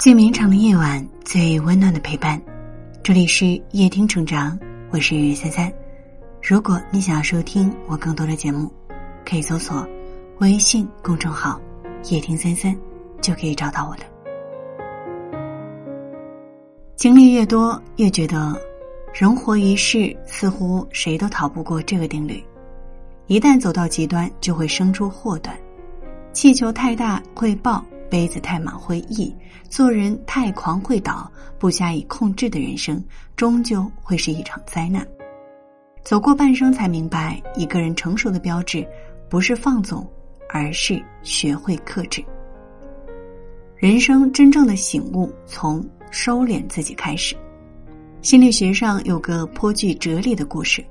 最绵长的夜晚，最温暖的陪伴。这里是夜听成长，我是三三。如果你想要收听我更多的节目，可以搜索微信公众号“夜听三三”，就可以找到我的。经历越多，越觉得人活一世，似乎谁都逃不过这个定律：一旦走到极端，就会生出祸端。气球太大会爆。杯子太满会溢，做人太狂会倒，不加以控制的人生，终究会是一场灾难。走过半生，才明白，一个人成熟的标志，不是放纵，而是学会克制。人生真正的醒悟，从收敛自己开始。心理学上有个颇具哲理的故事。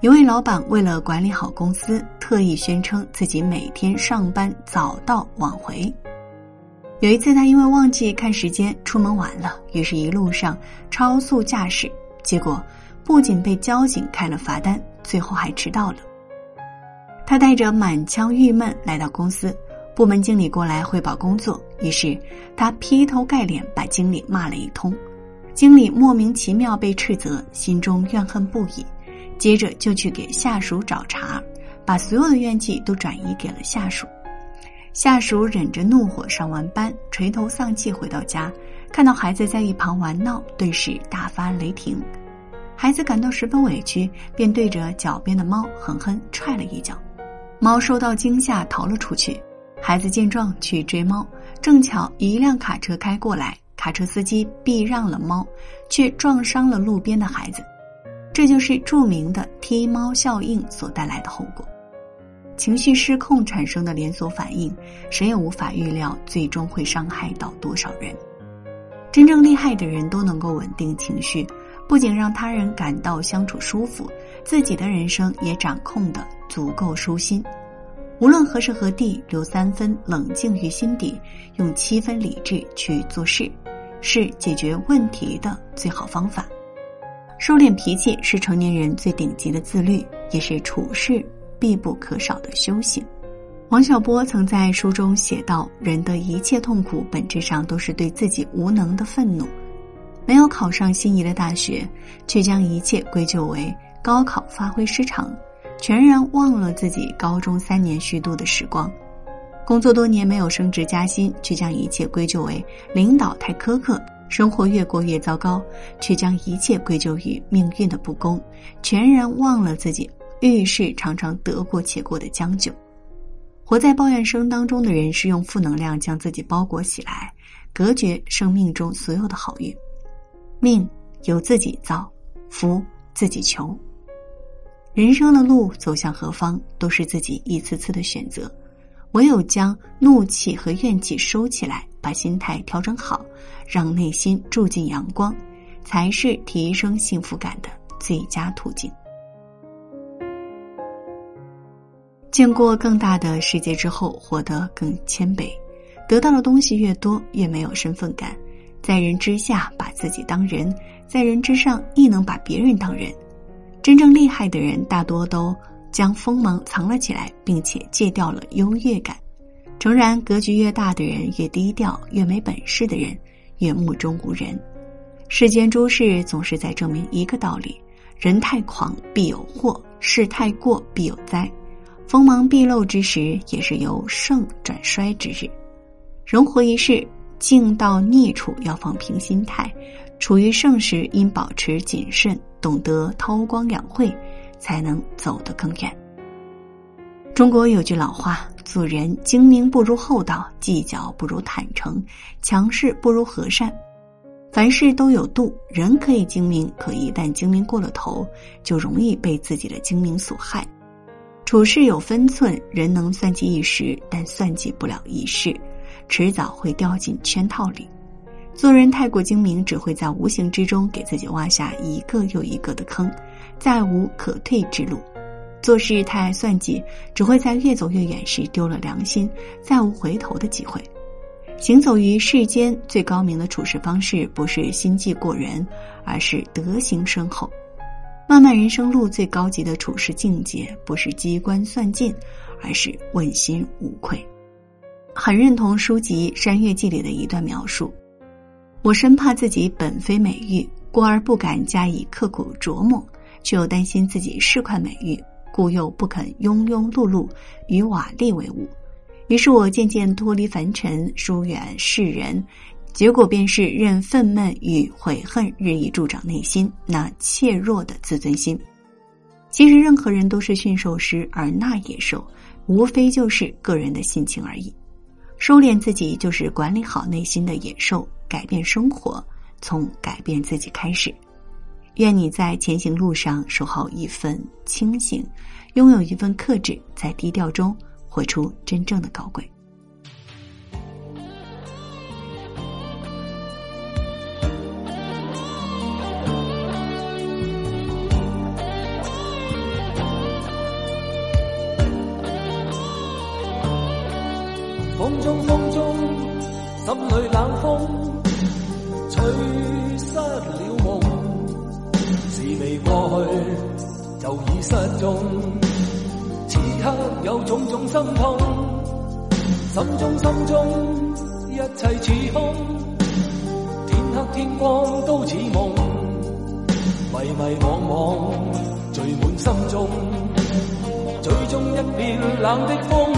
一位老板为了管理好公司，特意宣称自己每天上班早到晚回。有一次，他因为忘记看时间出门晚了，于是一路上超速驾驶，结果不仅被交警开了罚单，最后还迟到了。他带着满腔郁闷来到公司，部门经理过来汇报工作，于是他劈头盖脸把经理骂了一通。经理莫名其妙被斥责，心中怨恨不已，接着就去给下属找茬，把所有的怨气都转移给了下属。下属忍着怒火上完班，垂头丧气回到家，看到孩子在一旁玩闹，顿时大发雷霆。孩子感到十分委屈，便对着脚边的猫狠狠踹了一脚，猫受到惊吓逃了出去。孩子见状去追猫，正巧一辆卡车开过来，卡车司机避让了猫，却撞伤了路边的孩子。这就是著名的踢猫效应所带来的后果。情绪失控产生的连锁反应，谁也无法预料最终会伤害到多少人。真正厉害的人都能够稳定情绪，不仅让他人感到相处舒服，自己的人生也掌控的足够舒心。无论何时何地，留三分冷静于心底，用七分理智去做事，是解决问题的最好方法。收敛脾气是成年人最顶级的自律，也是处事。必不可少的修行。王小波曾在书中写道：“人的一切痛苦，本质上都是对自己无能的愤怒。没有考上心仪的大学，却将一切归咎为高考发挥失常，全然忘了自己高中三年虚度的时光。工作多年没有升职加薪，却将一切归咎为领导太苛刻，生活越过越糟糕，却将一切归咎于命运的不公，全然忘了自己。”遇事常常得过且过的将就，活在抱怨声当中的人是用负能量将自己包裹起来，隔绝生命中所有的好运。命由自己造，福自己求。人生的路走向何方，都是自己一次次的选择。唯有将怒气和怨气收起来，把心态调整好，让内心住进阳光，才是提升幸福感的最佳途径。见过更大的世界之后，活得更谦卑，得到的东西越多，越没有身份感。在人之下把自己当人，在人之上亦能把别人当人。真正厉害的人，大多都将锋芒藏了起来，并且戒掉了优越感。诚然，格局越大的人越低调，越没本事的人越目中无人。世间诸事总是在证明一个道理：人太狂必有祸，事太过必有灾。锋芒毕露之时，也是由盛转衰之日。人活一世，境到逆处要放平心态，处于盛时应保持谨慎，懂得韬光养晦，才能走得更远。中国有句老话：“做人精明不如厚道，计较不如坦诚，强势不如和善。”凡事都有度，人可以精明，可一旦精明过了头，就容易被自己的精明所害。处事有分寸，人能算计一时，但算计不了一世，迟早会掉进圈套里。做人太过精明，只会在无形之中给自己挖下一个又一个的坑，再无可退之路；做事太爱算计，只会在越走越远时丢了良心，再无回头的机会。行走于世间，最高明的处事方式，不是心计过人，而是德行深厚。漫漫人生路，最高级的处事境界，不是机关算尽，而是问心无愧。很认同书籍《山月记》里的一段描述：我生怕自己本非美玉，故而不敢加以刻苦琢磨；却又担心自己是块美玉，故又不肯庸庸碌碌与瓦砾为伍。于是我渐渐脱离凡尘，疏远世人，结果便是任愤懑与悔恨日益助长内心那怯弱的自尊心。其实任何人都是驯兽师，而那野兽，无非就是个人的性情而已。收敛自己，就是管理好内心的野兽，改变生活，从改变自己开始。愿你在前行路上守好一份清醒，拥有一份克制，在低调中。活出真正的高贵。就已失踪。此刻有种种心痛，心中心中一切似空，天黑天光都似梦，迷迷惘惘聚满心中，最终一片冷的风，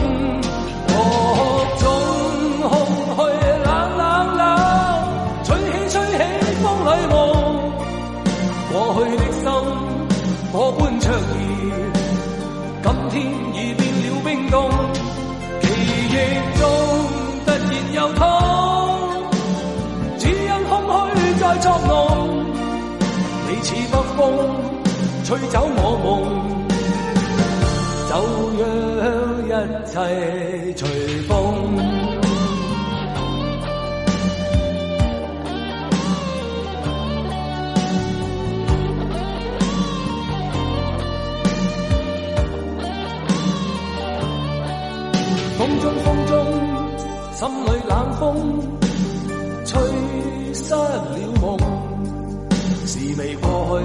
吹走我梦，就让一切随风。风中风中，心里冷风吹失了梦。是未过去，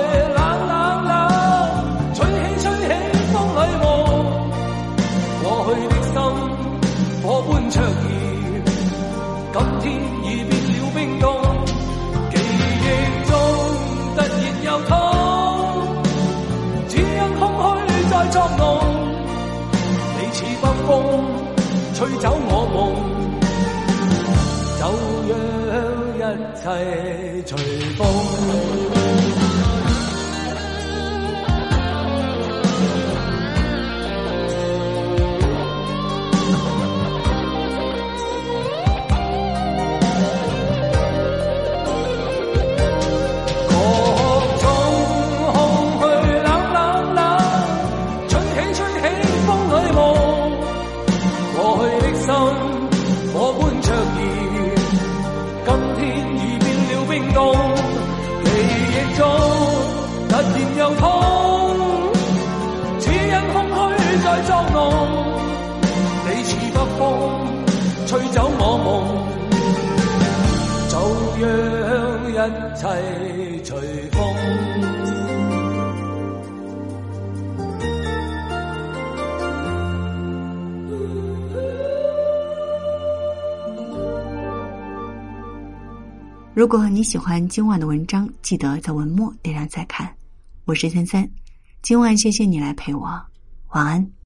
吹走我梦，就让一切随风。痛，只因空虚在作弄。你似北风，吹走我梦，就让一切随风。如果你喜欢今晚的文章，记得在文末点亮再看。我是三三，今晚谢谢你来陪我，晚安。